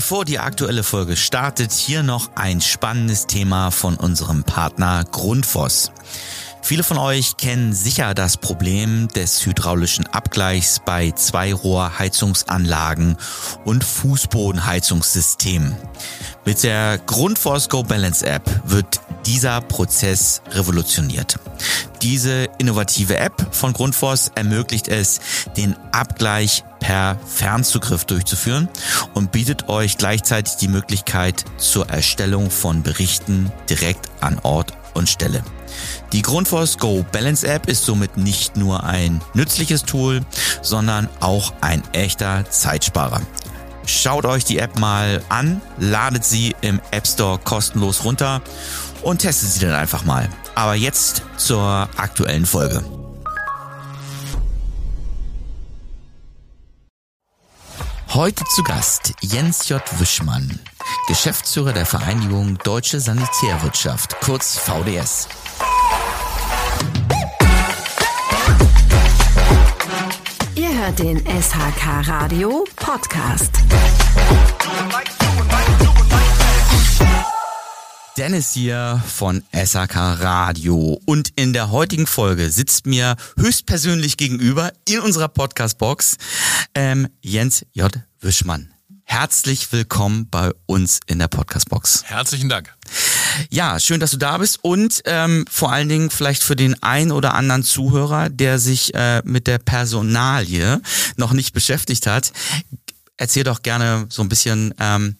Bevor die aktuelle Folge startet, hier noch ein spannendes Thema von unserem Partner Grundfos. Viele von euch kennen sicher das Problem des hydraulischen Abgleichs bei Zweirohrheizungsanlagen und Fußbodenheizungssystemen. Mit der Grundforce Go Balance App wird dieser Prozess revolutioniert. Diese innovative App von Grundfos ermöglicht es, den Abgleich per Fernzugriff durchzuführen und bietet euch gleichzeitig die Möglichkeit zur Erstellung von Berichten direkt an Ort und Stelle. Die Grundfos Go Balance App ist somit nicht nur ein nützliches Tool, sondern auch ein echter Zeitsparer. Schaut euch die App mal an, ladet sie im App Store kostenlos runter und testet sie dann einfach mal. Aber jetzt zur aktuellen Folge. Heute zu Gast Jens J. Wischmann, Geschäftsführer der Vereinigung Deutsche Sanitärwirtschaft, kurz VDS. Ihr hört den SHK Radio Podcast. Dennis hier von SAK Radio und in der heutigen Folge sitzt mir höchstpersönlich gegenüber in unserer Podcast-Box ähm, Jens J. Wischmann. Herzlich willkommen bei uns in der Podcast-Box. Herzlichen Dank. Ja, schön, dass du da bist und ähm, vor allen Dingen vielleicht für den ein oder anderen Zuhörer, der sich äh, mit der Personalie noch nicht beschäftigt hat, erzähl doch gerne so ein bisschen, ähm,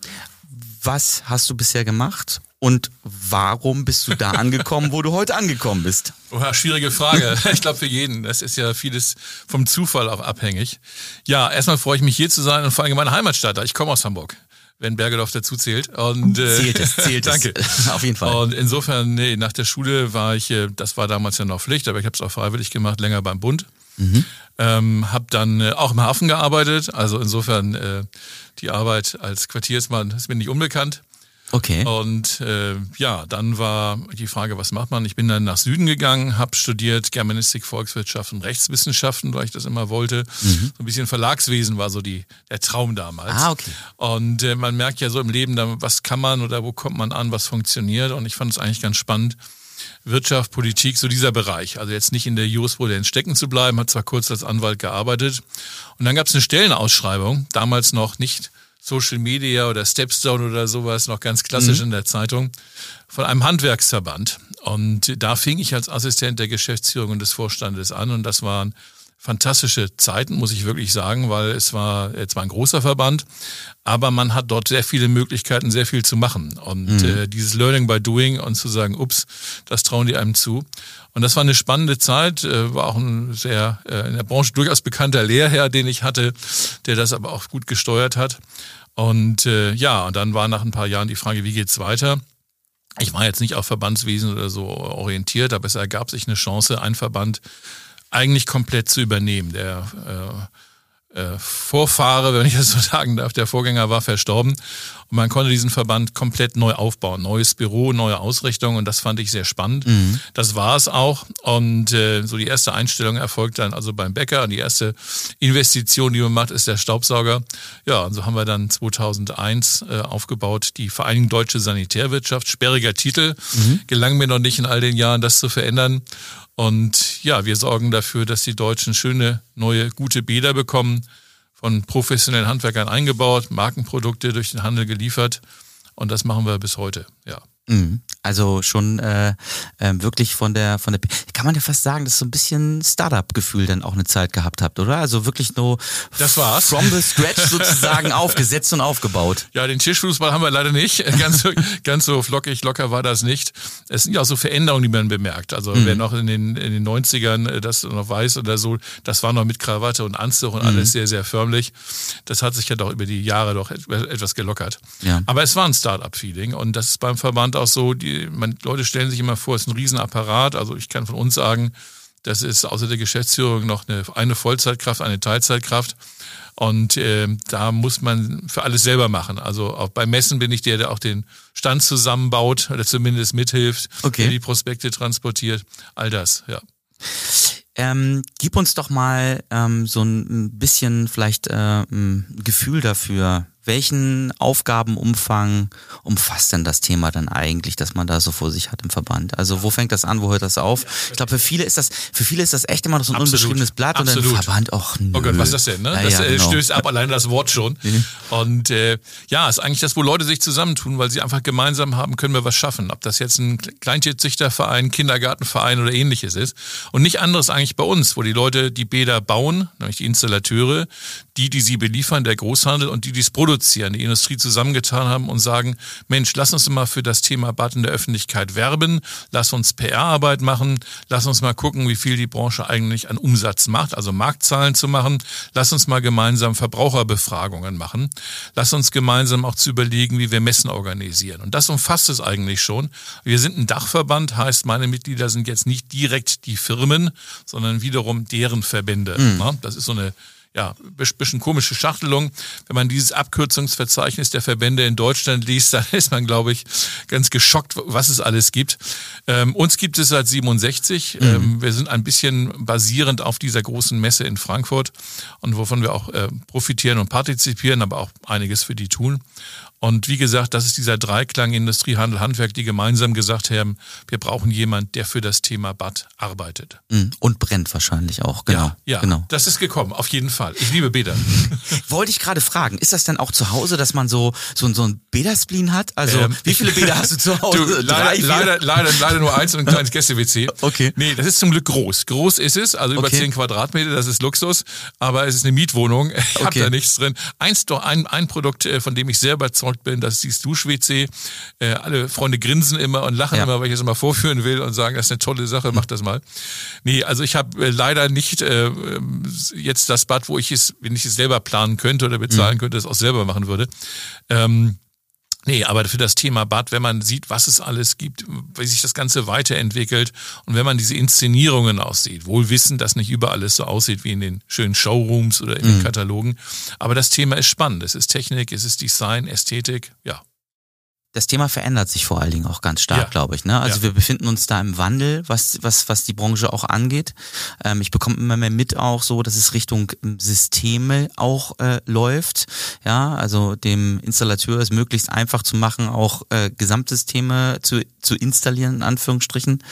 was hast du bisher gemacht und warum bist du da angekommen, wo du heute angekommen bist? Oha, schwierige Frage. Ich glaube für jeden. Das ist ja vieles vom Zufall auch abhängig. Ja, erstmal freue ich mich hier zu sein und vor allem in meiner Heimatstadt. Ich komme aus Hamburg wenn Bergedorf dazu zählt. Und, äh, zählt es, zählt danke. es. Auf jeden Fall. Und insofern, nee, nach der Schule war ich, äh, das war damals ja noch Pflicht, aber ich habe es auch freiwillig gemacht, länger beim Bund. Mhm. Ähm, habe dann äh, auch im Hafen gearbeitet, also insofern äh, die Arbeit als Quartiersmann ist mir nicht unbekannt. Okay. Und äh, ja, dann war die Frage, was macht man? Ich bin dann nach Süden gegangen, habe studiert Germanistik, Volkswirtschaft und Rechtswissenschaften, weil ich das immer wollte. Mhm. So ein bisschen Verlagswesen war so die, der Traum damals. Ah, okay. Und äh, man merkt ja so im Leben, dann, was kann man oder wo kommt man an, was funktioniert. Und ich fand es eigentlich ganz spannend. Wirtschaft, Politik, so dieser Bereich. Also jetzt nicht in der Jurisprudenz stecken zu bleiben, hat zwar kurz als Anwalt gearbeitet. Und dann gab es eine Stellenausschreibung, damals noch nicht Social Media oder Stepstone oder sowas, noch ganz klassisch mhm. in der Zeitung, von einem Handwerksverband. Und da fing ich als Assistent der Geschäftsführung und des Vorstandes an und das waren fantastische Zeiten, muss ich wirklich sagen, weil es war jetzt war ein großer Verband, aber man hat dort sehr viele Möglichkeiten, sehr viel zu machen. Und mhm. äh, dieses Learning by Doing und zu sagen, ups, das trauen die einem zu. Und das war eine spannende Zeit, äh, war auch ein sehr äh, in der Branche durchaus bekannter Lehrherr, den ich hatte, der das aber auch gut gesteuert hat. Und äh, ja, und dann war nach ein paar Jahren die Frage, wie geht's weiter? Ich war jetzt nicht auf Verbandswesen oder so orientiert, aber es ergab sich eine Chance, einen Verband eigentlich komplett zu übernehmen. Der äh, äh, Vorfahre, wenn ich das so sagen darf, der Vorgänger war verstorben und man konnte diesen Verband komplett neu aufbauen. Neues Büro, neue Ausrichtung und das fand ich sehr spannend. Mhm. Das war es auch und äh, so die erste Einstellung erfolgt dann also beim Bäcker und die erste Investition, die man macht, ist der Staubsauger. Ja, und so haben wir dann 2001 äh, aufgebaut die Vereinigung Deutsche Sanitärwirtschaft. Sperriger Titel, mhm. gelang mir noch nicht in all den Jahren, das zu verändern. Und ja, wir sorgen dafür, dass die Deutschen schöne, neue, gute Bäder bekommen, von professionellen Handwerkern eingebaut, Markenprodukte durch den Handel geliefert. Und das machen wir bis heute, ja. Mhm. Also schon äh, äh, wirklich von der von der kann man ja fast sagen, dass so ein bisschen Startup-Gefühl dann auch eine Zeit gehabt habt, oder? Also wirklich nur das war's. from the scratch sozusagen aufgesetzt und aufgebaut. Ja, den Tischfußball haben wir leider nicht. Ganz so, ganz so flockig, locker war das nicht. Es sind ja auch so Veränderungen, die man bemerkt. Also mhm. wer noch in den, in den 90ern äh, das noch weiß oder so, das war noch mit Krawatte und Anzug und mhm. alles sehr, sehr förmlich. Das hat sich ja doch über die Jahre doch etwas gelockert. Ja. Aber es war ein Startup-Feeling und das ist beim Verband auch so, die, man, Leute stellen sich immer vor, es ist ein Riesenapparat. Also ich kann von uns sagen, das ist außer der Geschäftsführung noch eine, eine Vollzeitkraft, eine Teilzeitkraft. Und äh, da muss man für alles selber machen. Also auch bei Messen bin ich der, der auch den Stand zusammenbaut oder zumindest mithilft, okay. der die Prospekte transportiert. All das, ja. Ähm, gib uns doch mal ähm, so ein bisschen vielleicht äh, ein Gefühl dafür, welchen Aufgabenumfang umfasst denn das Thema dann eigentlich, dass man da so vor sich hat im Verband? Also wo fängt das an, wo hört das auf? Ich glaube, für viele ist das, für viele ist das echt immer noch so ein Absolut. unbeschriebenes Blatt Absolut. und ein Verband, ach nö. Oh Gott, was ist das denn? Ne? Ja, das ja, äh, genau. stößt ab, alleine das Wort schon. Mhm. Und äh, ja, ist eigentlich das, wo Leute sich zusammentun, weil sie einfach gemeinsam haben, können wir was schaffen. Ob das jetzt ein Kleintierzüchterverein, Kindergartenverein oder ähnliches ist. Und nicht anderes eigentlich bei uns, wo die Leute die Bäder bauen, nämlich die Installateure, die, die sie beliefern, der Großhandel und die, die es produzieren, die Industrie zusammengetan haben und sagen, Mensch, lass uns mal für das Thema Bad in der Öffentlichkeit werben, lass uns PR-Arbeit machen, lass uns mal gucken, wie viel die Branche eigentlich an Umsatz macht, also Marktzahlen zu machen, lass uns mal gemeinsam Verbraucherbefragungen machen, lass uns gemeinsam auch zu überlegen, wie wir Messen organisieren. Und das umfasst es eigentlich schon. Wir sind ein Dachverband, heißt, meine Mitglieder sind jetzt nicht direkt die Firmen, sondern wiederum deren Verbände. Mhm. Das ist so eine ja, bisschen komische Schachtelung. Wenn man dieses Abkürzungsverzeichnis der Verbände in Deutschland liest, dann ist man, glaube ich, ganz geschockt, was es alles gibt. Ähm, uns gibt es seit 67. Mhm. Ähm, wir sind ein bisschen basierend auf dieser großen Messe in Frankfurt und wovon wir auch äh, profitieren und partizipieren, aber auch einiges für die tun. Und wie gesagt, das ist dieser Dreiklang Industrie, Handel, Handwerk, die gemeinsam gesagt haben, wir brauchen jemand, der für das Thema Bad arbeitet. Mm, und brennt wahrscheinlich auch, genau. Ja, ja genau. das ist gekommen, auf jeden Fall. Ich liebe Bäder. Wollte ich gerade fragen, ist das denn auch zu Hause, dass man so, so, so ein Bäderspleen hat? Also, ähm, wie viele Bäder hast du zu Hause? Du, leider, Drei, leider, leider, leider nur eins und ein kleines Gäste-WC. Okay. Nee, das ist zum Glück groß. Groß ist es, also über okay. 10 Quadratmeter, das ist Luxus, aber es ist eine Mietwohnung. Ich okay. habe da nichts drin. Eins doch, ein, ein Produkt, äh, von dem ich sehr überzeugt bin, das siehst du Dusch-WC. Äh, alle Freunde grinsen immer und lachen ja. immer, weil ich es immer vorführen will und sagen, das ist eine tolle Sache, mach das mal. Nee, also ich habe äh, leider nicht äh, jetzt das Bad, wo ich es, wenn ich es selber planen könnte oder bezahlen mhm. könnte, das auch selber machen würde. Ähm, Nee, aber für das Thema Bad, wenn man sieht, was es alles gibt, wie sich das Ganze weiterentwickelt und wenn man diese Inszenierungen aussieht, wohl wissen, dass nicht überall es so aussieht wie in den schönen Showrooms oder in den mhm. Katalogen, aber das Thema ist spannend. Es ist Technik, es ist Design, Ästhetik, ja, das Thema verändert sich vor allen Dingen auch ganz stark, ja. glaube ich. Ne? Also ja. wir befinden uns da im Wandel, was, was, was die Branche auch angeht. Ähm, ich bekomme immer mehr mit auch so, dass es Richtung ähm, Systeme auch äh, läuft. Ja, also dem Installateur es möglichst einfach zu machen, auch äh, Gesamtsysteme zu, zu installieren, in Anführungsstrichen.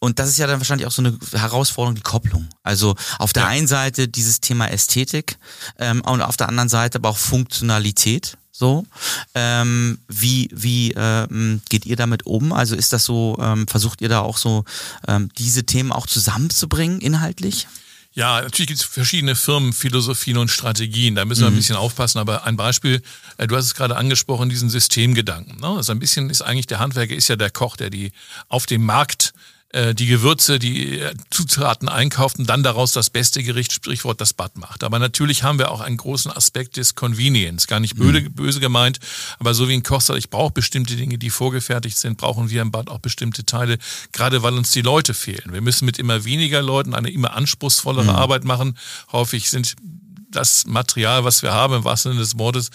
Und das ist ja dann wahrscheinlich auch so eine Herausforderung, die Kopplung. Also auf der ja. einen Seite dieses Thema Ästhetik ähm, und auf der anderen Seite aber auch Funktionalität. So, ähm, wie wie ähm, geht ihr damit um? Also ist das so? Ähm, versucht ihr da auch so ähm, diese Themen auch zusammenzubringen inhaltlich? Ja, natürlich gibt es verschiedene Firmenphilosophien und Strategien. Da müssen wir mhm. ein bisschen aufpassen. Aber ein Beispiel, äh, du hast es gerade angesprochen, diesen Systemgedanken. Ne? Also ein bisschen ist eigentlich der Handwerker ist ja der Koch, der die auf dem Markt die Gewürze, die äh, Zutaten einkauft und dann daraus das beste Gericht, Sprichwort, das Bad macht. Aber natürlich haben wir auch einen großen Aspekt des Convenience. Gar nicht böse, mhm. böse gemeint, aber so wie ein Koch sagt, ich brauche bestimmte Dinge, die vorgefertigt sind, brauchen wir im Bad auch bestimmte Teile, gerade weil uns die Leute fehlen. Wir müssen mit immer weniger Leuten eine immer anspruchsvollere mhm. Arbeit machen. Häufig sind das Material, was wir haben, im wahrsten Sinne des Wortes,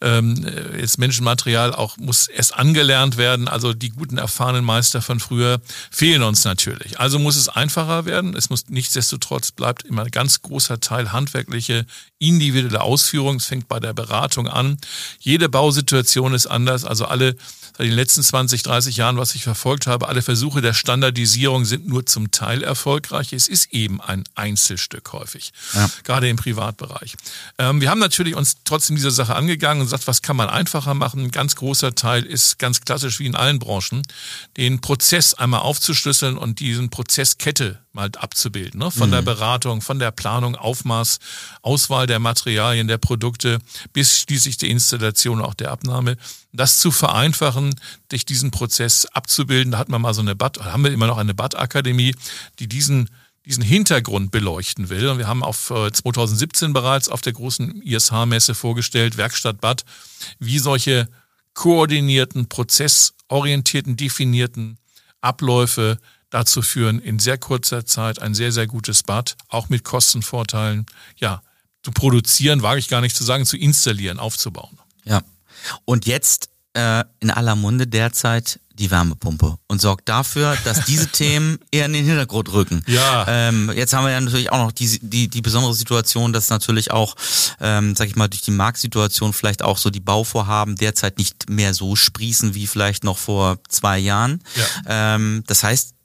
ähm, jetzt Menschenmaterial auch muss erst angelernt werden. Also die guten erfahrenen Meister von früher fehlen uns natürlich. Also muss es einfacher werden. Es muss nichtsdestotrotz bleibt immer ein ganz großer Teil handwerkliche, individuelle Ausführung. Es fängt bei der Beratung an. Jede Bausituation ist anders. Also alle seit den letzten 20, 30 Jahren, was ich verfolgt habe, alle Versuche der Standardisierung sind nur zum Teil erfolgreich. Es ist eben ein Einzelstück häufig, ja. gerade im Privatbereich. Ähm, wir haben natürlich uns trotzdem dieser Sache angegangen und gesagt, was kann man einfacher machen? Ein ganz großer Teil ist ganz klassisch wie in allen Branchen, den Prozess einmal aufzuschlüsseln und diesen Prozesskette mal abzubilden. Ne? Von mhm. der Beratung, von der Planung, Aufmaß, Auswahl der Materialien, der Produkte bis schließlich die Installation, auch der Abnahme. Das zu vereinfachen, durch diesen Prozess abzubilden. Da hat man mal so eine Bad, haben wir immer noch eine Bad-Akademie, die diesen diesen Hintergrund beleuchten will. Und wir haben auf 2017 äh, bereits auf der großen ISH-Messe vorgestellt, Werkstatt Bad, wie solche koordinierten, prozessorientierten, definierten Abläufe dazu führen, in sehr kurzer Zeit ein sehr, sehr gutes Bad, auch mit Kostenvorteilen, ja, zu produzieren, wage ich gar nicht zu sagen, zu installieren, aufzubauen. Ja. Und jetzt äh, in aller Munde derzeit die Wärmepumpe und sorgt dafür, dass diese Themen eher in den Hintergrund rücken. Ja. Ähm, jetzt haben wir ja natürlich auch noch die, die, die besondere Situation, dass natürlich auch, ähm, sag ich mal, durch die Marktsituation vielleicht auch so die Bauvorhaben derzeit nicht mehr so sprießen wie vielleicht noch vor zwei Jahren. Ja. Ähm, das heißt,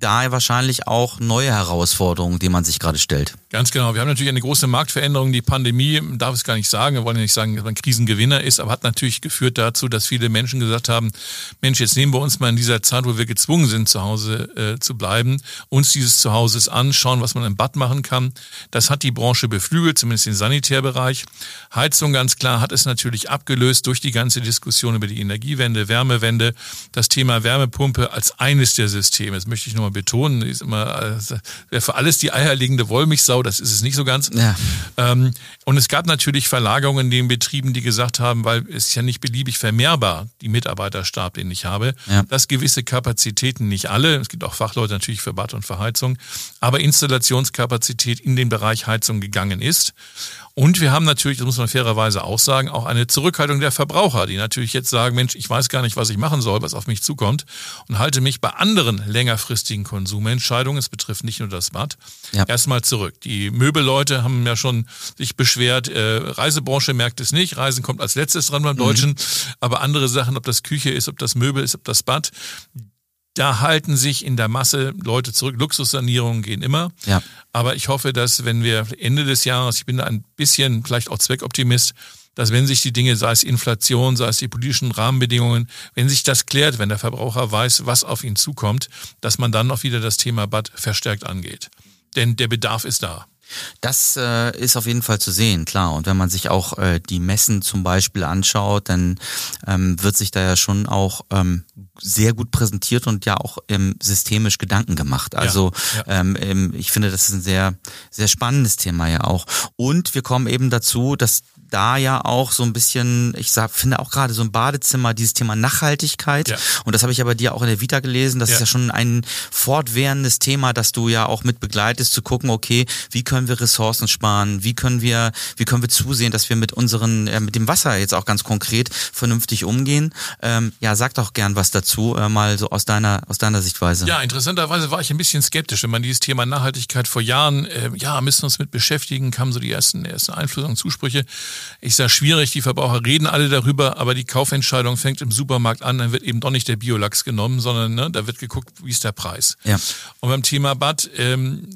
da wahrscheinlich auch neue Herausforderungen, die man sich gerade stellt. Ganz genau. Wir haben natürlich eine große Marktveränderung. Die Pandemie, darf es gar nicht sagen, wir wollen ja nicht sagen, dass man Krisengewinner ist, aber hat natürlich geführt dazu, dass viele Menschen gesagt haben, Mensch, jetzt nehmen wir uns mal in dieser Zeit, wo wir gezwungen sind, zu Hause äh, zu bleiben, uns dieses Zuhauses anschauen, was man im Bad machen kann. Das hat die Branche beflügelt, zumindest den Sanitärbereich. Heizung ganz klar hat es natürlich abgelöst durch die ganze Diskussion über die Energiewende, Wärmewende. Das Thema Wärmepumpe als eines der Systeme, das möchte ich nur mal betonen, ist immer äh, für alles die eierlegende Wollmilchsau, das ist es nicht so ganz. Ja. Ähm, und es gab natürlich Verlagerungen in den Betrieben, die gesagt haben, weil es ist ja nicht beliebig vermehrbar, die Mitarbeiterstab, den ich habe, ja. dass gewisse Kapazitäten, nicht alle, es gibt auch Fachleute natürlich für Bad und für Heizung, aber Installationskapazität in den Bereich Heizung gegangen ist. Und wir haben natürlich, das muss man fairerweise auch sagen, auch eine Zurückhaltung der Verbraucher, die natürlich jetzt sagen, Mensch, ich weiß gar nicht, was ich machen soll, was auf mich zukommt und halte mich bei anderen längerfristigen Konsumentscheidungen, es betrifft nicht nur das Bad, ja. erstmal zurück. Die Möbelleute haben ja schon sich beschwert, äh, Reisebranche merkt es nicht, Reisen kommt als letztes dran beim mhm. Deutschen, mhm. aber andere Sachen, ob das Küche ist, ob das Möbel ist, ob das Bad, da halten sich in der Masse Leute zurück. Luxussanierungen gehen immer. Ja. Aber ich hoffe, dass wenn wir Ende des Jahres, ich bin da ein bisschen vielleicht auch Zweckoptimist, dass wenn sich die Dinge, sei es Inflation, sei es die politischen Rahmenbedingungen, wenn sich das klärt, wenn der Verbraucher weiß, was auf ihn zukommt, dass man dann auch wieder das Thema Bad verstärkt angeht. Denn der Bedarf ist da. Das äh, ist auf jeden Fall zu sehen, klar. Und wenn man sich auch äh, die Messen zum Beispiel anschaut, dann ähm, wird sich da ja schon auch ähm, sehr gut präsentiert und ja auch ähm, systemisch Gedanken gemacht. Also ja, ja. Ähm, ich finde, das ist ein sehr, sehr spannendes Thema ja auch. Und wir kommen eben dazu, dass da ja auch so ein bisschen, ich sag, finde auch gerade so ein Badezimmer, dieses Thema Nachhaltigkeit. Ja. Und das habe ich aber dir auch in der Vita gelesen. Das ist ja schon ein fortwährendes Thema, dass du ja auch mit begleitest, zu gucken, okay, wie können wir Ressourcen sparen? Wie können wir, wie können wir zusehen, dass wir mit unseren, äh, mit dem Wasser jetzt auch ganz konkret vernünftig umgehen? Ähm, ja, sag doch gern was dazu dazu, äh, mal so aus deiner, aus deiner Sichtweise? Ja, interessanterweise war ich ein bisschen skeptisch, wenn man dieses Thema Nachhaltigkeit vor Jahren, äh, ja, müssen wir uns mit beschäftigen, kamen so die ersten, ersten Einflüsse und Zusprüche. Ich sage schwierig, die Verbraucher reden alle darüber, aber die Kaufentscheidung fängt im Supermarkt an, dann wird eben doch nicht der Biolachs genommen, sondern ne, da wird geguckt, wie ist der Preis. Ja. Und beim Thema Bad, ähm,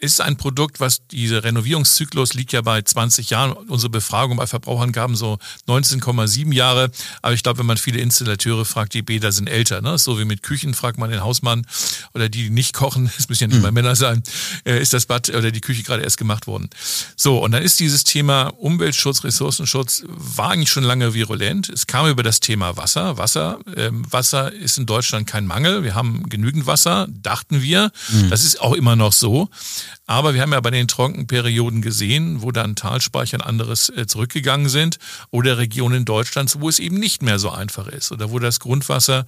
ist ein Produkt, was diese Renovierungszyklus liegt ja bei 20 Jahren. Unsere Befragung bei Verbrauchern gaben so 19,7 Jahre. Aber ich glaube, wenn man viele Installateure fragt, die Bäder sind älter. Ne? So wie mit Küchen fragt man den Hausmann oder die, die nicht kochen, es müssen ja nicht mhm. mal Männer sein, äh, ist das Bad oder die Küche gerade erst gemacht worden. So, und dann ist dieses Thema Umweltschutz, Ressourcenschutz, war eigentlich schon lange virulent. Es kam über das Thema Wasser. Wasser, ähm, Wasser ist in Deutschland kein Mangel. Wir haben genügend Wasser, dachten wir. Mhm. Das ist auch immer noch so. Aber wir haben ja bei den Trockenperioden gesehen, wo dann Talspeicher und anderes äh, zurückgegangen sind oder Regionen Deutschlands, wo es eben nicht mehr so einfach ist oder wo das Grundwasser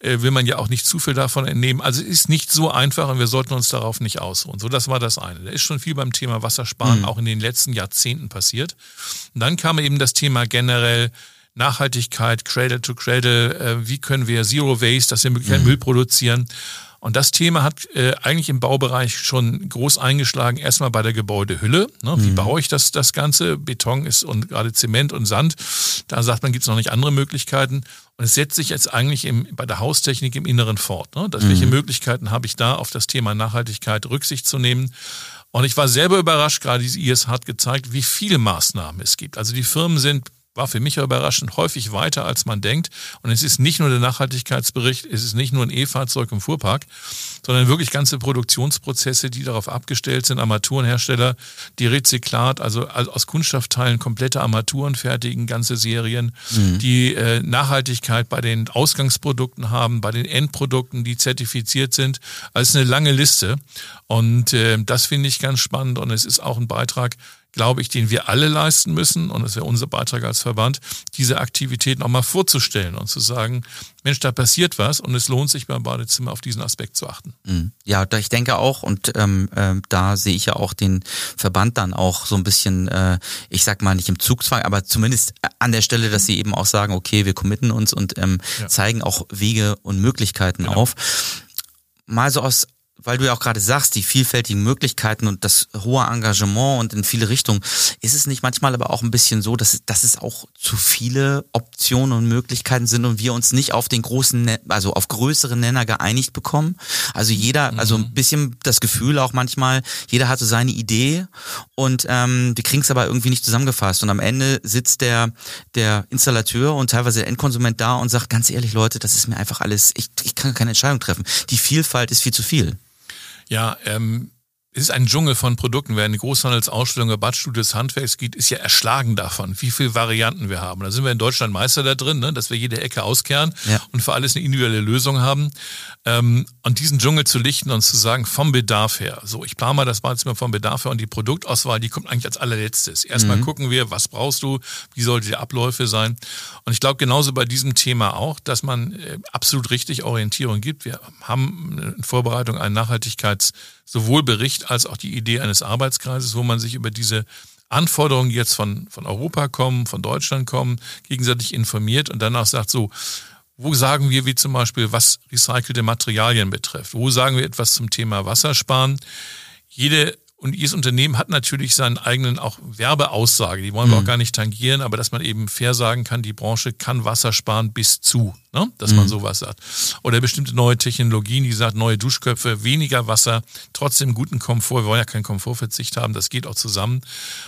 äh, will man ja auch nicht zu viel davon entnehmen. Also es ist nicht so einfach und wir sollten uns darauf nicht ausruhen. So, das war das eine. Da ist schon viel beim Thema Wassersparen mhm. auch in den letzten Jahrzehnten passiert. Und dann kam eben das Thema generell Nachhaltigkeit, Cradle to Cradle, äh, wie können wir Zero Waste, dass wir möglichst mhm. Müll produzieren. Und das Thema hat äh, eigentlich im Baubereich schon groß eingeschlagen. Erstmal bei der Gebäudehülle. Ne? Wie mhm. baue ich das, das Ganze? Beton ist und gerade Zement und Sand. Da sagt man, gibt es noch nicht andere Möglichkeiten. Und es setzt sich jetzt eigentlich im, bei der Haustechnik im Inneren fort. Ne? Das, mhm. Welche Möglichkeiten habe ich da, auf das Thema Nachhaltigkeit Rücksicht zu nehmen? Und ich war selber überrascht, gerade diese IS hat gezeigt, wie viele Maßnahmen es gibt. Also die Firmen sind war für mich überraschend häufig weiter, als man denkt. Und es ist nicht nur der Nachhaltigkeitsbericht, es ist nicht nur ein E-Fahrzeug im Fuhrpark, sondern wirklich ganze Produktionsprozesse, die darauf abgestellt sind, Armaturenhersteller, die Rezyklat, also aus Kunststoffteilen komplette Armaturen fertigen, ganze Serien, mhm. die äh, Nachhaltigkeit bei den Ausgangsprodukten haben, bei den Endprodukten, die zertifiziert sind. Also eine lange Liste. Und äh, das finde ich ganz spannend und es ist auch ein Beitrag glaube ich, den wir alle leisten müssen, und das wäre unser Beitrag als Verband, diese Aktivitäten auch mal vorzustellen und zu sagen, Mensch, da passiert was und es lohnt sich beim Badezimmer auf diesen Aspekt zu achten. Mhm. Ja, ich denke auch, und ähm, äh, da sehe ich ja auch den Verband dann auch so ein bisschen, äh, ich sag mal nicht im Zugzwang, aber zumindest an der Stelle, dass sie eben auch sagen, okay, wir committen uns und ähm, ja. zeigen auch Wege und Möglichkeiten genau. auf. Mal so aus weil du ja auch gerade sagst, die vielfältigen Möglichkeiten und das hohe Engagement und in viele Richtungen, ist es nicht manchmal aber auch ein bisschen so, dass, dass es auch zu viele Optionen und Möglichkeiten sind und wir uns nicht auf den großen, also auf größere Nenner geeinigt bekommen? Also jeder, also ein mhm. bisschen das Gefühl auch manchmal, jeder hatte seine Idee und ähm, wir kriegen es aber irgendwie nicht zusammengefasst und am Ende sitzt der, der Installateur und teilweise der Endkonsument da und sagt, ganz ehrlich Leute, das ist mir einfach alles, ich, ich kann keine Entscheidung treffen. Die Vielfalt ist viel zu viel. Ja, ähm, es ist ein Dschungel von Produkten. Wer in eine Großhandelsausstellung der Badstudie des Handwerks geht, ist ja erschlagen davon, wie viele Varianten wir haben. Da sind wir in Deutschland Meister da drin, ne? dass wir jede Ecke auskehren ja. und für alles eine individuelle Lösung haben. Ähm, und diesen Dschungel zu lichten und zu sagen, vom Bedarf her. So, ich plane mal das Badezimmer vom Bedarf her und die Produktauswahl, die kommt eigentlich als allerletztes. Erstmal mhm. gucken wir, was brauchst du, wie sollte die Abläufe sein. Und ich glaube genauso bei diesem Thema auch, dass man äh, absolut richtig Orientierung gibt. Wir haben in Vorbereitung einen Nachhaltigkeits- sowohl Bericht als auch die Idee eines Arbeitskreises, wo man sich über diese Anforderungen, jetzt von, von Europa kommen, von Deutschland kommen, gegenseitig informiert und dann auch sagt, so, wo sagen wir, wie zum Beispiel, was recycelte Materialien betrifft? Wo sagen wir etwas zum Thema Wassersparen? Jede und jedes Unternehmen hat natürlich seinen eigenen auch Werbeaussage, die wollen wir mhm. auch gar nicht tangieren, aber dass man eben fair sagen kann, die Branche kann Wasser sparen bis zu ne? dass mhm. man sowas sagt. Oder bestimmte neue Technologien, die sagt, neue Duschköpfe, weniger Wasser, trotzdem guten Komfort. Wir wollen ja keinen Komfortverzicht haben, das geht auch zusammen.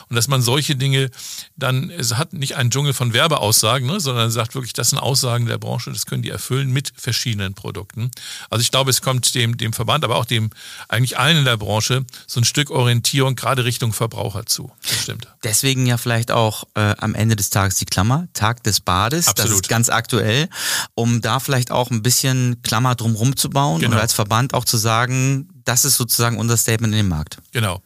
Und dass man solche Dinge dann, es hat nicht einen Dschungel von Werbeaussagen, ne? sondern sagt wirklich, das sind Aussagen der Branche, das können die erfüllen mit verschiedenen Produkten. Also ich glaube, es kommt dem, dem Verband, aber auch dem, eigentlich allen in der Branche, so ein Stück Orientierung gerade Richtung Verbraucher zu. Das stimmt. Deswegen ja vielleicht auch äh, am Ende des Tages die Klammer, Tag des Bades. Absolut. Das ist ganz aktuell um da vielleicht auch ein bisschen Klammer drumherum zu bauen genau. und als Verband auch zu sagen, das ist sozusagen unser Statement in den Markt. Genau.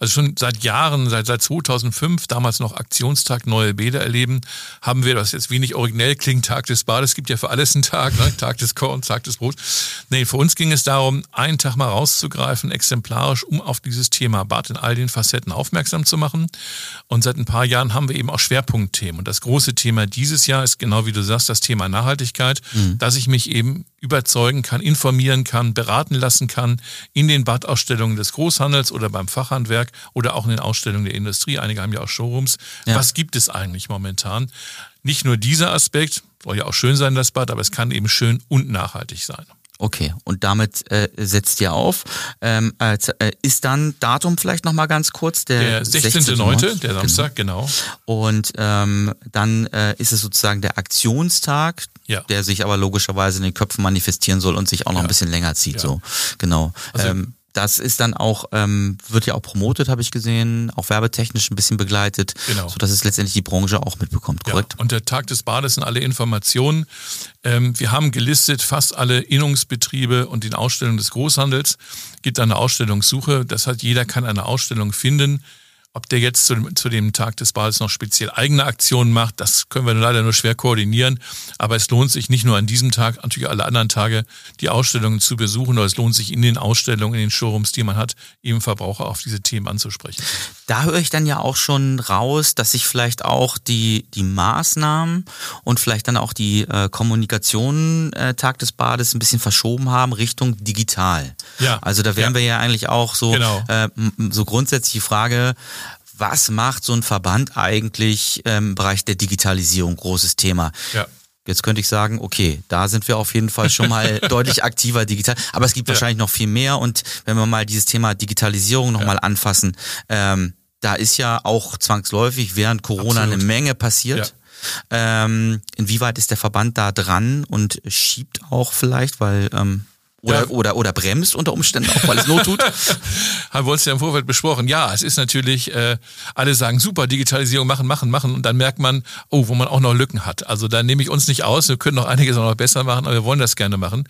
Also schon seit Jahren, seit, seit 2005, damals noch Aktionstag Neue Bäder erleben, haben wir, das jetzt wenig originell klingt, Tag des Bades, es gibt ja für alles einen Tag, ne? Tag des Korns, Tag des Brots. Nee, für uns ging es darum, einen Tag mal rauszugreifen, exemplarisch, um auf dieses Thema Bad in all den Facetten aufmerksam zu machen. Und seit ein paar Jahren haben wir eben auch Schwerpunktthemen. Und das große Thema dieses Jahr ist genau wie du sagst, das Thema Nachhaltigkeit, mhm. dass ich mich eben überzeugen kann, informieren kann, beraten lassen kann in den Badausstellungen des Großhandels oder beim Fachhandwerk oder auch in den Ausstellungen der Industrie. Einige haben ja auch Showrooms. Ja. Was gibt es eigentlich momentan? Nicht nur dieser Aspekt, soll ja auch schön sein, das Bad, aber es kann eben schön und nachhaltig sein. Okay, und damit äh, setzt ihr auf. Ähm, äh, ist dann Datum vielleicht nochmal ganz kurz? Der, der 16.9., 16. der Samstag, genau. genau. Und ähm, dann äh, ist es sozusagen der Aktionstag, ja. der sich aber logischerweise in den Köpfen manifestieren soll und sich auch noch ja. ein bisschen länger zieht. Ja. So, genau. Also, ähm, das ist dann auch, ähm, wird ja auch promotet, habe ich gesehen, auch werbetechnisch ein bisschen begleitet, genau. sodass es letztendlich die Branche auch mitbekommt, korrekt? Ja, und der Tag des Bades sind alle Informationen. Ähm, wir haben gelistet fast alle Innungsbetriebe und den Ausstellungen des Großhandels. Gibt eine Ausstellungssuche, das heißt, jeder kann eine Ausstellung finden ob der jetzt zu dem, zu dem Tag des Bades noch speziell eigene Aktionen macht, das können wir leider nur schwer koordinieren. Aber es lohnt sich nicht nur an diesem Tag, natürlich alle anderen Tage, die Ausstellungen zu besuchen, oder es lohnt sich in den Ausstellungen, in den Showrooms, die man hat, eben Verbraucher auf diese Themen anzusprechen. Da höre ich dann ja auch schon raus, dass sich vielleicht auch die, die Maßnahmen und vielleicht dann auch die äh, Kommunikation äh, Tag des Bades ein bisschen verschoben haben Richtung digital. Ja. Also da wären ja. wir ja eigentlich auch so, genau. äh, so grundsätzlich die Frage, was macht so ein Verband eigentlich im Bereich der Digitalisierung? Großes Thema. Ja. Jetzt könnte ich sagen, okay, da sind wir auf jeden Fall schon mal deutlich aktiver digital. Aber es gibt ja. wahrscheinlich noch viel mehr. Und wenn wir mal dieses Thema Digitalisierung nochmal ja. anfassen, ähm, da ist ja auch zwangsläufig während Corona Absolut. eine Menge passiert. Ja. Ähm, inwieweit ist der Verband da dran und schiebt auch vielleicht, weil ähm, oder, oder, oder bremst unter Umständen auch, weil es Not tut? Haben wir uns ja im Vorfeld besprochen. Ja, es ist natürlich, äh, alle sagen, super, Digitalisierung machen, machen, machen. Und dann merkt man, oh, wo man auch noch Lücken hat. Also da nehme ich uns nicht aus. Wir können noch einiges auch noch besser machen, aber wir wollen das gerne machen.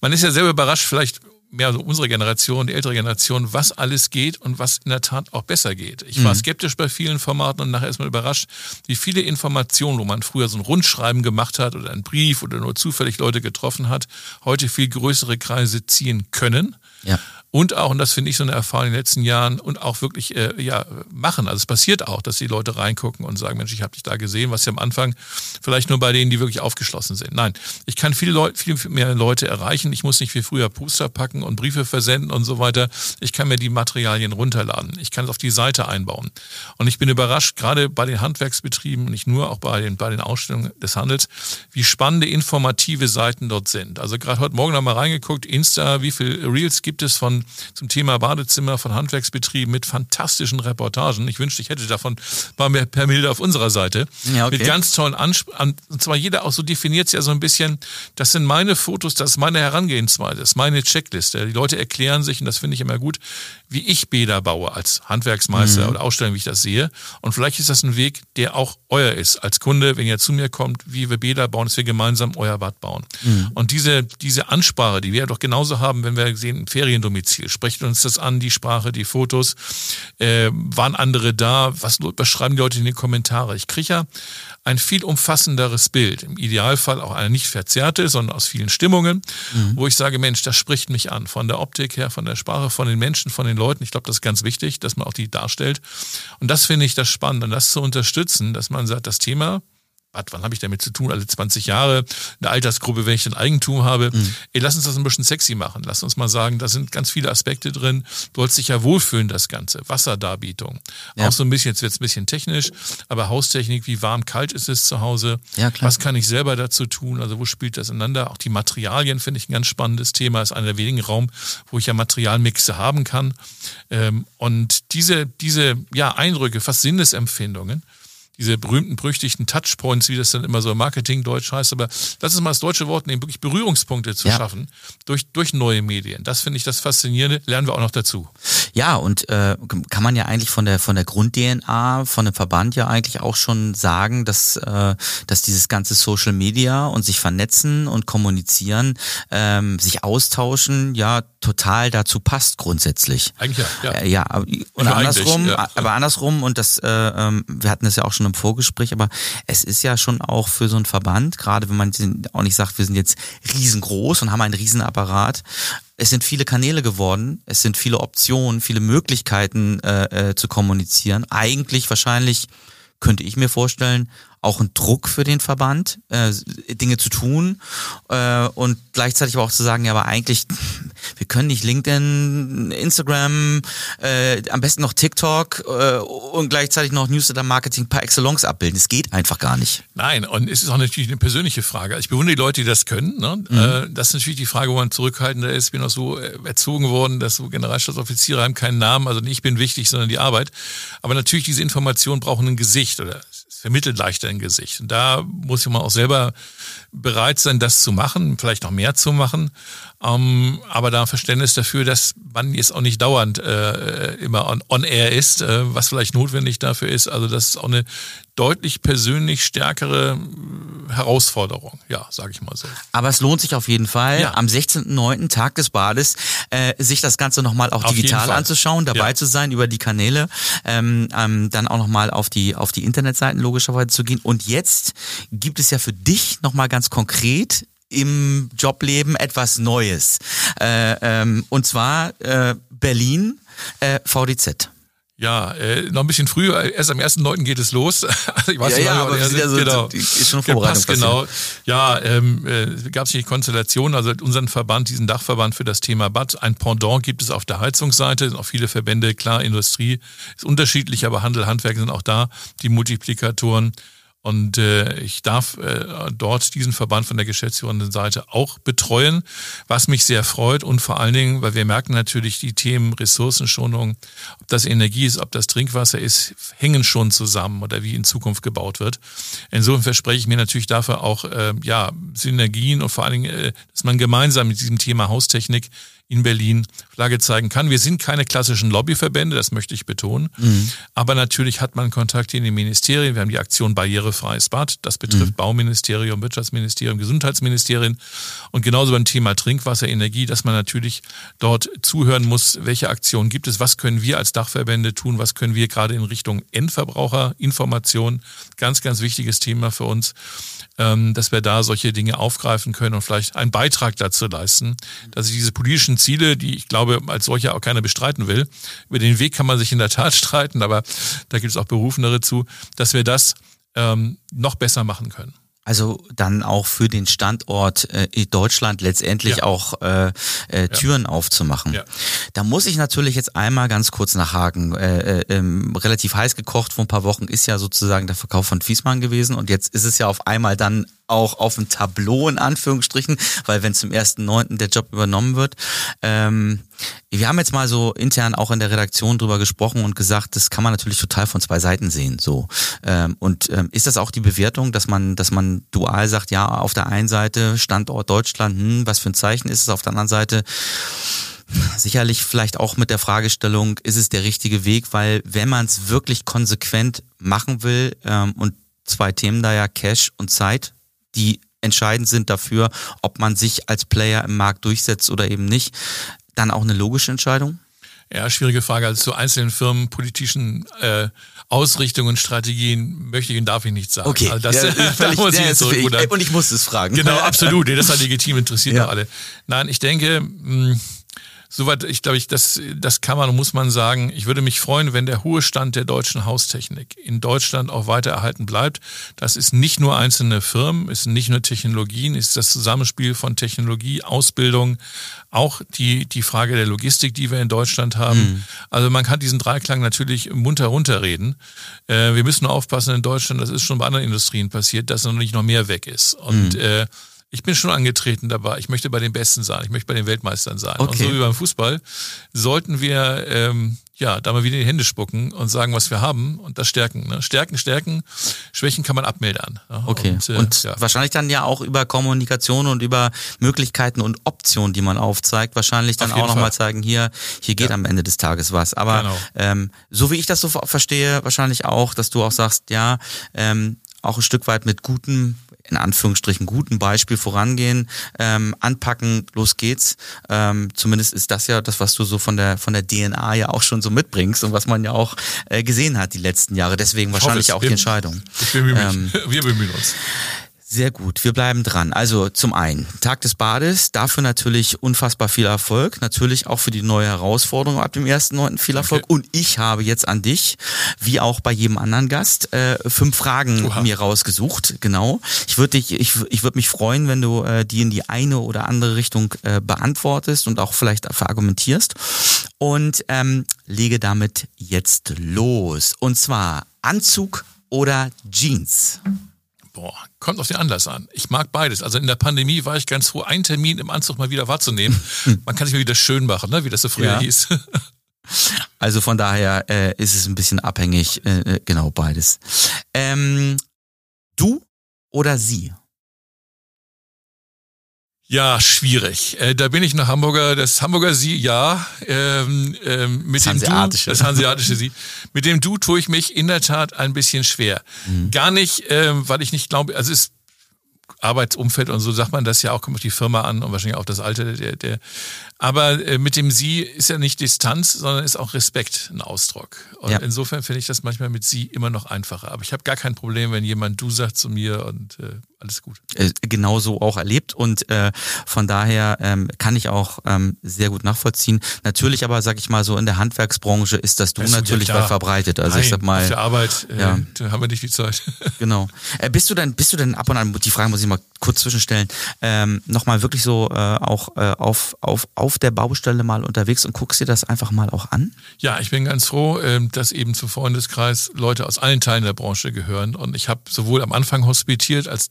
Man ist ja selber überrascht, vielleicht mehr so unsere Generation, die ältere Generation, was alles geht und was in der Tat auch besser geht. Ich war mhm. skeptisch bei vielen Formaten und nachher ist man überrascht, wie viele Informationen, wo man früher so ein Rundschreiben gemacht hat oder einen Brief oder nur zufällig Leute getroffen hat, heute viel größere Kreise ziehen können. Ja und auch, und das finde ich so eine Erfahrung in den letzten Jahren, und auch wirklich äh, ja, machen. Also es passiert auch, dass die Leute reingucken und sagen, Mensch, ich habe dich da gesehen, was ja am Anfang vielleicht nur bei denen, die wirklich aufgeschlossen sind. Nein, ich kann viele Leute, viel mehr Leute erreichen. Ich muss nicht wie früher Poster packen und Briefe versenden und so weiter. Ich kann mir die Materialien runterladen. Ich kann es auf die Seite einbauen. Und ich bin überrascht, gerade bei den Handwerksbetrieben, nicht nur, auch bei den, bei den Ausstellungen des Handels, wie spannende, informative Seiten dort sind. Also gerade heute Morgen noch mal reingeguckt, Insta, wie viel Reels gibt es von zum Thema Badezimmer von Handwerksbetrieben mit fantastischen Reportagen. Ich wünschte, ich hätte davon mal mehr per Milde auf unserer Seite. Ja, okay. Mit ganz tollen Ansprachen. Und zwar jeder auch so definiert es ja so ein bisschen, das sind meine Fotos, das ist meine Herangehensweise, das ist meine Checkliste. Die Leute erklären sich, und das finde ich immer gut, wie ich Bäder baue als Handwerksmeister mhm. oder Ausstellung, wie ich das sehe. Und vielleicht ist das ein Weg, der auch euer ist als Kunde, wenn ihr zu mir kommt, wie wir Bäder bauen, dass wir gemeinsam euer Bad bauen. Mhm. Und diese, diese Ansprache, die wir doch genauso haben, wenn wir sehen, Feriendomizil, sprecht uns das an, die Sprache, die Fotos, äh, waren andere da, was beschreiben die Leute in den Kommentare. Ich kriege ja ein viel umfassenderes Bild. Im Idealfall auch eine nicht verzerrte, sondern aus vielen Stimmungen, mhm. wo ich sage, Mensch, das spricht mich an. Von der Optik her, von der Sprache, von den Menschen, von den Leuten. Ich glaube, das ist ganz wichtig, dass man auch die darstellt. Und das finde ich das Spannende, das zu unterstützen, dass man sagt, das Thema was, wann habe ich damit zu tun? Alle 20 Jahre, eine Altersgruppe, wenn ich ein Eigentum habe. Mhm. Ey, lass uns das ein bisschen sexy machen. Lass uns mal sagen, da sind ganz viele Aspekte drin. Du sollst dich ja wohlfühlen, das Ganze. Wasserdarbietung. Ja. Auch so ein bisschen, jetzt wird es ein bisschen technisch, aber Haustechnik, wie warm, kalt ist es zu Hause? Ja, klar. Was kann ich selber dazu tun? Also wo spielt das ineinander? Auch die Materialien finde ich ein ganz spannendes Thema. Ist einer der wenigen Raum, wo ich ja Materialmixe haben kann. Ähm, und diese, diese ja, Eindrücke, fast Sinnesempfindungen, diese berühmten, berüchtigten Touchpoints, wie das dann immer so im Marketing-Deutsch heißt. Aber das ist mal das deutsche Wort, eben wirklich Berührungspunkte zu ja. schaffen durch, durch neue Medien. Das finde ich das Faszinierende, lernen wir auch noch dazu. Ja, und äh, kann man ja eigentlich von der von der Grund-DNA, von dem Verband ja eigentlich auch schon sagen, dass, äh, dass dieses ganze Social Media und sich vernetzen und kommunizieren, ähm, sich austauschen, ja, total dazu passt grundsätzlich. Eigentlich ja. Ja, äh, ja und andersrum, ja. aber andersrum, und das, äh, ähm, wir hatten es ja auch schon im Vorgespräch, aber es ist ja schon auch für so einen Verband, gerade wenn man auch nicht sagt, wir sind jetzt riesengroß und haben einen Riesenapparat, es sind viele Kanäle geworden, es sind viele Optionen, viele Möglichkeiten äh, äh, zu kommunizieren. Eigentlich wahrscheinlich könnte ich mir vorstellen, auch ein Druck für den Verband, äh, Dinge zu tun äh, und gleichzeitig aber auch zu sagen, ja, aber eigentlich, wir können nicht LinkedIn, Instagram, äh, am besten noch TikTok äh, und gleichzeitig noch Newsletter-Marketing par excellence abbilden. Es geht einfach gar nicht. Nein, und es ist auch natürlich eine persönliche Frage. Ich bewundere die Leute, die das können. Ne? Mhm. Äh, das ist natürlich die Frage, wo man zurückhaltender ist. Ich bin auch so äh, erzogen worden, dass so Generalstaatsoffiziere haben keinen Namen, also nicht ich bin wichtig, sondern die Arbeit. Aber natürlich, diese Informationen brauchen ein Gesicht oder vermittelt leichter ein Gesicht. Und da muss man auch selber bereit sein, das zu machen, vielleicht noch mehr zu machen. Ähm, aber da Verständnis dafür, dass man jetzt auch nicht dauernd äh, immer on, on air ist, äh, was vielleicht notwendig dafür ist. Also das ist auch eine deutlich persönlich stärkere äh, Herausforderung, ja, sage ich mal so. Aber es lohnt sich auf jeden Fall, ja. am 16.09. Tag des Bades, äh, sich das Ganze nochmal auch auf digital anzuschauen, dabei ja. zu sein über die Kanäle, ähm, ähm, dann auch nochmal auf die, auf die Internetseiten logischerweise zu gehen. Und jetzt gibt es ja für dich nochmal ganz konkret im Jobleben etwas Neues. Äh, ähm, und zwar äh, Berlin äh, VDZ. Ja, äh, noch ein bisschen früher, erst am 1.9. geht es los. also ich weiß ja, nicht, ja, aber sind ja so, genau, ist schon Vorbereitung genau. Ja, ähm, äh, gab es hier Konstellation, also unseren Verband, diesen Dachverband für das Thema Bad, ein Pendant gibt es auf der Heizungsseite, sind auch viele Verbände, klar, Industrie ist unterschiedlich, aber Handel, Handwerk sind auch da, die Multiplikatoren. Und äh, ich darf äh, dort diesen Verband von der geschäftsführenden Seite auch betreuen, was mich sehr freut und vor allen Dingen, weil wir merken natürlich, die Themen Ressourcenschonung, ob das Energie ist, ob das Trinkwasser ist, hängen schon zusammen oder wie in Zukunft gebaut wird. Insofern verspreche ich mir natürlich dafür auch äh, ja, Synergien und vor allen Dingen, äh, dass man gemeinsam mit diesem Thema Haustechnik in Berlin Flagge zeigen kann. Wir sind keine klassischen Lobbyverbände, das möchte ich betonen. Mhm. Aber natürlich hat man Kontakte in den Ministerien. Wir haben die Aktion Barrierefreies Bad. Das betrifft mhm. Bauministerium, Wirtschaftsministerium, Gesundheitsministerien. Und genauso beim Thema Trinkwasser, Energie, dass man natürlich dort zuhören muss, welche Aktionen gibt es, was können wir als Dachverbände tun, was können wir gerade in Richtung Endverbraucherinformation, ganz, ganz wichtiges Thema für uns dass wir da solche Dinge aufgreifen können und vielleicht einen Beitrag dazu leisten, dass sich diese politischen Ziele, die ich glaube als solche auch keiner bestreiten will, über den Weg kann man sich in der Tat streiten, aber da gibt es auch Berufenere zu, dass wir das ähm, noch besser machen können. Also dann auch für den Standort äh, Deutschland letztendlich ja. auch äh, äh, Türen ja. aufzumachen. Ja. Da muss ich natürlich jetzt einmal ganz kurz nachhaken. Äh, äh, ähm, relativ heiß gekocht vor ein paar Wochen ist ja sozusagen der Verkauf von Fiesmann gewesen und jetzt ist es ja auf einmal dann auch auf dem Tableau in Anführungsstrichen, weil wenn zum ersten Neunten der Job übernommen wird. Ähm, wir haben jetzt mal so intern auch in der Redaktion drüber gesprochen und gesagt, das kann man natürlich total von zwei Seiten sehen. So ähm, und ähm, ist das auch die Bewertung, dass man, dass man dual sagt, ja, auf der einen Seite Standort Deutschland, hm, was für ein Zeichen ist es, auf der anderen Seite sicherlich vielleicht auch mit der Fragestellung, ist es der richtige Weg, weil wenn man es wirklich konsequent machen will ähm, und zwei Themen da ja Cash und Zeit die entscheidend sind dafür, ob man sich als Player im Markt durchsetzt oder eben nicht, dann auch eine logische Entscheidung? Ja, schwierige Frage. Also zu einzelnen Firmen, politischen äh, Ausrichtungen, Strategien möchte ich und darf ich nicht sagen. Okay, also das, ja, völlig, muss ich jetzt Und ich muss es fragen. Genau, absolut. Das ist halt legitim, interessiert ja. alle. Nein, ich denke, mh, Soweit, ich glaube, ich, das, das kann man und muss man sagen. Ich würde mich freuen, wenn der hohe Stand der deutschen Haustechnik in Deutschland auch weiter erhalten bleibt. Das ist nicht nur einzelne Firmen, ist nicht nur Technologien, ist das Zusammenspiel von Technologie, Ausbildung, auch die, die Frage der Logistik, die wir in Deutschland haben. Mhm. Also man kann diesen Dreiklang natürlich munter runterreden. Äh, wir müssen nur aufpassen in Deutschland, das ist schon bei anderen Industrien passiert, dass noch nicht noch mehr weg ist. Und mhm. äh, ich bin schon angetreten dabei. Ich möchte bei den Besten sein. Ich möchte bei den Weltmeistern sein. Okay. Und so wie beim Fußball sollten wir ähm, ja da mal wieder in die Hände spucken und sagen, was wir haben und das stärken. Ne? Stärken, stärken. Schwächen kann man abmildern. Ja? Okay. Und, äh, und ja. wahrscheinlich dann ja auch über Kommunikation und über Möglichkeiten und Optionen, die man aufzeigt, wahrscheinlich dann auch nochmal zeigen, hier, hier geht ja. am Ende des Tages was. Aber genau. ähm, so wie ich das so verstehe, wahrscheinlich auch, dass du auch sagst, ja, ähm, auch ein Stück weit mit gutem in Anführungsstrichen guten Beispiel vorangehen, ähm, anpacken, los geht's. Ähm, zumindest ist das ja das, was du so von der von der DNA ja auch schon so mitbringst und was man ja auch äh, gesehen hat die letzten Jahre. Deswegen wahrscheinlich auch die Entscheidung. Ich bemühe mich. Ähm, Wir bemühen uns. Sehr gut, wir bleiben dran. Also zum einen Tag des Bades, dafür natürlich unfassbar viel Erfolg, natürlich auch für die neue Herausforderung ab dem 1.9. viel Erfolg. Okay. Und ich habe jetzt an dich, wie auch bei jedem anderen Gast, äh, fünf Fragen Oha. mir rausgesucht. Genau. Ich würde dich, ich, ich würde mich freuen, wenn du äh, die in die eine oder andere Richtung äh, beantwortest und auch vielleicht verargumentierst. Und ähm, lege damit jetzt los. Und zwar Anzug oder Jeans. Boah, kommt auf den Anlass an. Ich mag beides. Also in der Pandemie war ich ganz froh, einen Termin im Anzug mal wieder wahrzunehmen. Man kann sich mal wieder schön machen, ne? wie das so früher ja. hieß. Also von daher äh, ist es ein bisschen abhängig, äh, äh, genau beides. Ähm, du oder sie? Ja, schwierig. Äh, da bin ich nach Hamburger, das Hamburger Sie, ja. Ähm, ähm, mit das dem Hanseatische. Du, das Hanseatische Sie. Mit dem Du tue ich mich in der Tat ein bisschen schwer. Mhm. Gar nicht, ähm, weil ich nicht glaube, also es ist Arbeitsumfeld und so sagt man das ja auch, kommt auf die Firma an und wahrscheinlich auch das Alter der, der aber äh, mit dem Sie ist ja nicht Distanz, sondern ist auch Respekt ein Ausdruck. Und ja. insofern finde ich das manchmal mit Sie immer noch einfacher. Aber ich habe gar kein Problem, wenn jemand Du sagt zu mir und äh, alles gut. Äh, genauso auch erlebt und äh, von daher ähm, kann ich auch ähm, sehr gut nachvollziehen. Natürlich aber, sag ich mal so, in der Handwerksbranche ist das Du weißt natürlich ja weit verbreitet. Also Nein, ich sag mal. Der Arbeit äh, ja. da haben wir nicht die Zeit. genau. Äh, bist du denn, bist du denn ab und an, die Frage muss ich mal kurz zwischenstellen, ähm, nochmal wirklich so äh, auch äh, auf, auf, auf der Baustelle mal unterwegs und guckst dir das einfach mal auch an? Ja, ich bin ganz froh, äh, dass eben zum Freundeskreis Leute aus allen Teilen der Branche gehören. Und ich habe sowohl am Anfang hospitiert als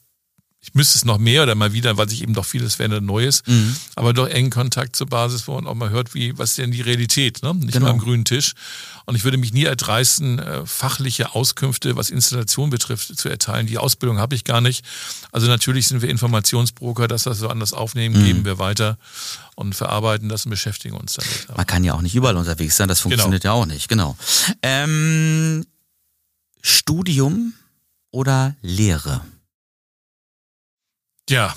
ich müsste es noch mehr oder mal wieder, weil sich eben doch vieles verändert Neues, mhm. aber doch engen Kontakt zur Basis, wo man auch mal hört, wie, was ist denn die Realität, ne? nicht genau. nur am grünen Tisch. Und ich würde mich nie erdreisten, äh, fachliche Auskünfte, was Installation betrifft, zu erteilen. Die Ausbildung habe ich gar nicht. Also natürlich sind wir Informationsbroker, dass wir das so anders aufnehmen, mhm. geben wir weiter und verarbeiten das und beschäftigen uns damit. Man kann ja auch nicht überall unterwegs sein, das genau. funktioniert genau. ja auch nicht, genau. Ähm, Studium oder Lehre? Ja,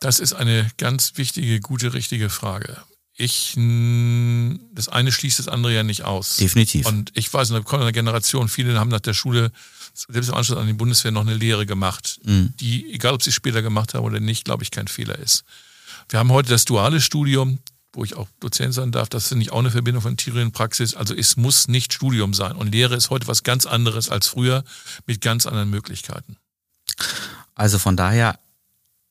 das ist eine ganz wichtige, gute, richtige Frage. Ich, das eine schließt das andere ja nicht aus. Definitiv. Und ich weiß, kommt eine Generation, viele haben nach der Schule, selbst im Anschluss an die Bundeswehr, noch eine Lehre gemacht, mhm. die, egal ob sie später gemacht haben oder nicht, glaube ich, kein Fehler ist. Wir haben heute das duale Studium, wo ich auch Dozent sein darf. Das finde ich auch eine Verbindung von Theorie und Praxis. Also es muss nicht Studium sein. Und Lehre ist heute was ganz anderes als früher mit ganz anderen Möglichkeiten. Also von daher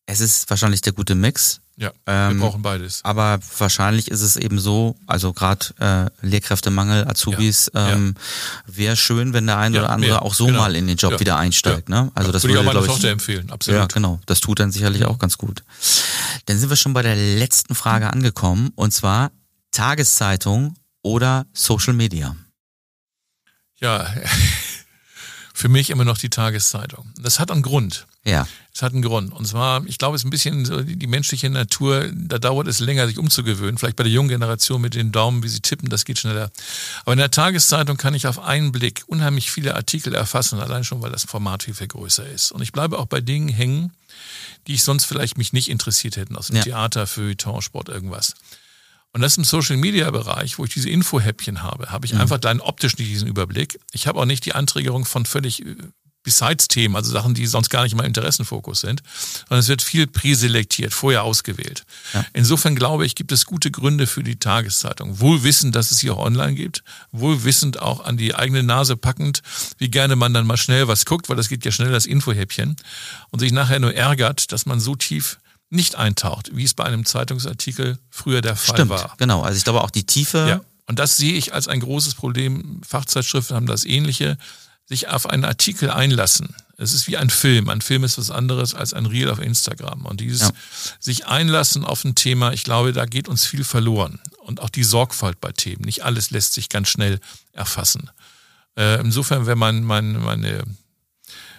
es ist wahrscheinlich der gute Mix. Ja, ähm, wir brauchen beides. Aber wahrscheinlich ist es eben so, also gerade äh, Lehrkräftemangel, Azubis, ja, ähm, ja. wäre schön, wenn der eine ja, oder andere mehr, auch so genau. mal in den Job wieder einsteigt. Ne? Also das würde, ich auch meine Tochter empfehlen, absolut. Ja, genau. Das tut dann sicherlich auch ganz gut. Dann sind wir schon bei der letzten Frage angekommen und zwar Tageszeitung oder Social Media. Ja, für mich immer noch die Tageszeitung. Das hat einen Grund. Ja. Es hat einen Grund. Und zwar, ich glaube, es ist ein bisschen so die menschliche Natur, da dauert es länger, sich umzugewöhnen. Vielleicht bei der jungen Generation mit den Daumen, wie sie tippen, das geht schneller. Aber in der Tageszeitung kann ich auf einen Blick unheimlich viele Artikel erfassen, allein schon, weil das Format viel, viel größer ist. Und ich bleibe auch bei Dingen hängen, die ich sonst vielleicht mich nicht interessiert hätten, aus dem ja. Theater, Feuilleton, Sport, irgendwas. Und das im Social Media Bereich, wo ich diese Infohäppchen habe, habe ich mhm. einfach dann optisch nicht diesen Überblick. Ich habe auch nicht die Anträgerung von völlig äh, Besides-Themen, also Sachen, die sonst gar nicht mal Interessenfokus sind, sondern es wird viel präselektiert, vorher ausgewählt. Ja. Insofern glaube ich, gibt es gute Gründe für die Tageszeitung. Wohl wissend, dass es sie auch online gibt, wohl wissend auch an die eigene Nase packend, wie gerne man dann mal schnell was guckt, weil das geht ja schnell das Infohäppchen und sich nachher nur ärgert, dass man so tief nicht eintaucht, wie es bei einem Zeitungsartikel früher der Fall Stimmt, war. Genau, also ich glaube auch die Tiefe. Ja. Und das sehe ich als ein großes Problem. Fachzeitschriften haben das Ähnliche sich auf einen Artikel einlassen. Es ist wie ein Film. Ein Film ist was anderes als ein Reel auf Instagram. Und dieses ja. sich einlassen auf ein Thema, ich glaube, da geht uns viel verloren. Und auch die Sorgfalt bei Themen. Nicht alles lässt sich ganz schnell erfassen. Äh, insofern wäre mein, mein, meine,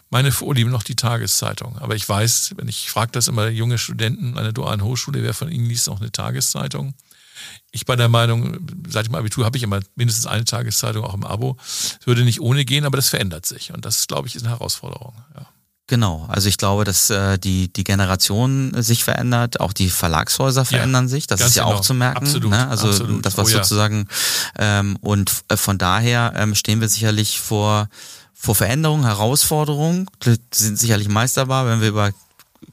meine Vorliebe noch die Tageszeitung. Aber ich weiß, wenn ich frage das immer junge Studenten an der dualen Hochschule, wer von ihnen liest noch eine Tageszeitung? Ich bin der Meinung, seit dem Abitur habe ich immer mindestens eine Tageszeitung auch im Abo. Es würde nicht ohne gehen, aber das verändert sich. Und das, glaube ich, ist eine Herausforderung. Ja. Genau, also ich glaube, dass äh, die, die Generation sich verändert, auch die Verlagshäuser verändern ja, sich, das ist ja genau. auch zu merken. Absolut, ne? Also absolut. das was oh, sozusagen ähm, und äh, von daher ähm, stehen wir sicherlich vor vor Veränderungen, Herausforderungen, sind sicherlich meisterbar, wenn wir über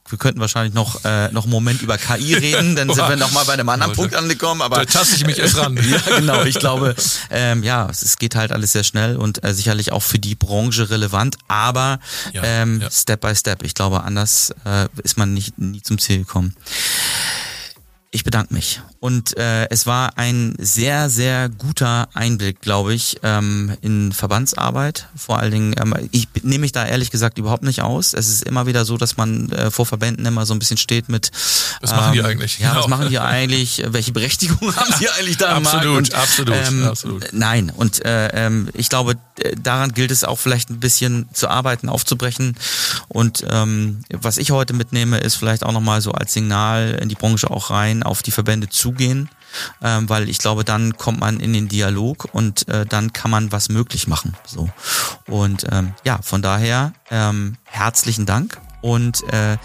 wir könnten wahrscheinlich noch, äh, noch einen Moment über KI reden, dann sind wir noch mal bei einem anderen Punkt angekommen. Aber da taste ich mich erst ran. ja, genau. Ich glaube, ähm, ja, es geht halt alles sehr schnell und äh, sicherlich auch für die Branche relevant, aber ja, ähm, ja. Step by Step. Ich glaube, anders äh, ist man nicht nie zum Ziel gekommen. Ich bedanke mich. Und äh, es war ein sehr, sehr guter Einblick, glaube ich, ähm, in Verbandsarbeit. Vor allen Dingen, ähm, ich nehme mich da ehrlich gesagt überhaupt nicht aus. Es ist immer wieder so, dass man äh, vor Verbänden immer so ein bisschen steht mit Was machen die ähm, eigentlich? Ja, genau. was machen die eigentlich? Welche Berechtigung haben die eigentlich da im Absolut, und, absolut, ähm, absolut. Nein, und äh, ähm, ich glaube, daran gilt es auch vielleicht ein bisschen zu arbeiten, aufzubrechen. Und ähm, was ich heute mitnehme, ist vielleicht auch nochmal so als Signal in die Branche auch rein, auf die Verbände zugehen, ähm, weil ich glaube, dann kommt man in den Dialog und äh, dann kann man was möglich machen. So und ähm, ja, von daher ähm, herzlichen Dank und äh,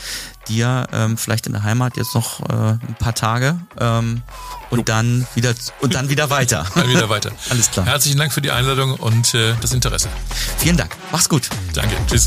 dir ähm, vielleicht in der Heimat jetzt noch äh, ein paar Tage ähm, und dann wieder und dann wieder weiter. Dann wieder weiter. Alles klar. Herzlichen Dank für die Einladung und äh, das Interesse. Vielen Dank. Mach's gut. Danke. Tschüss.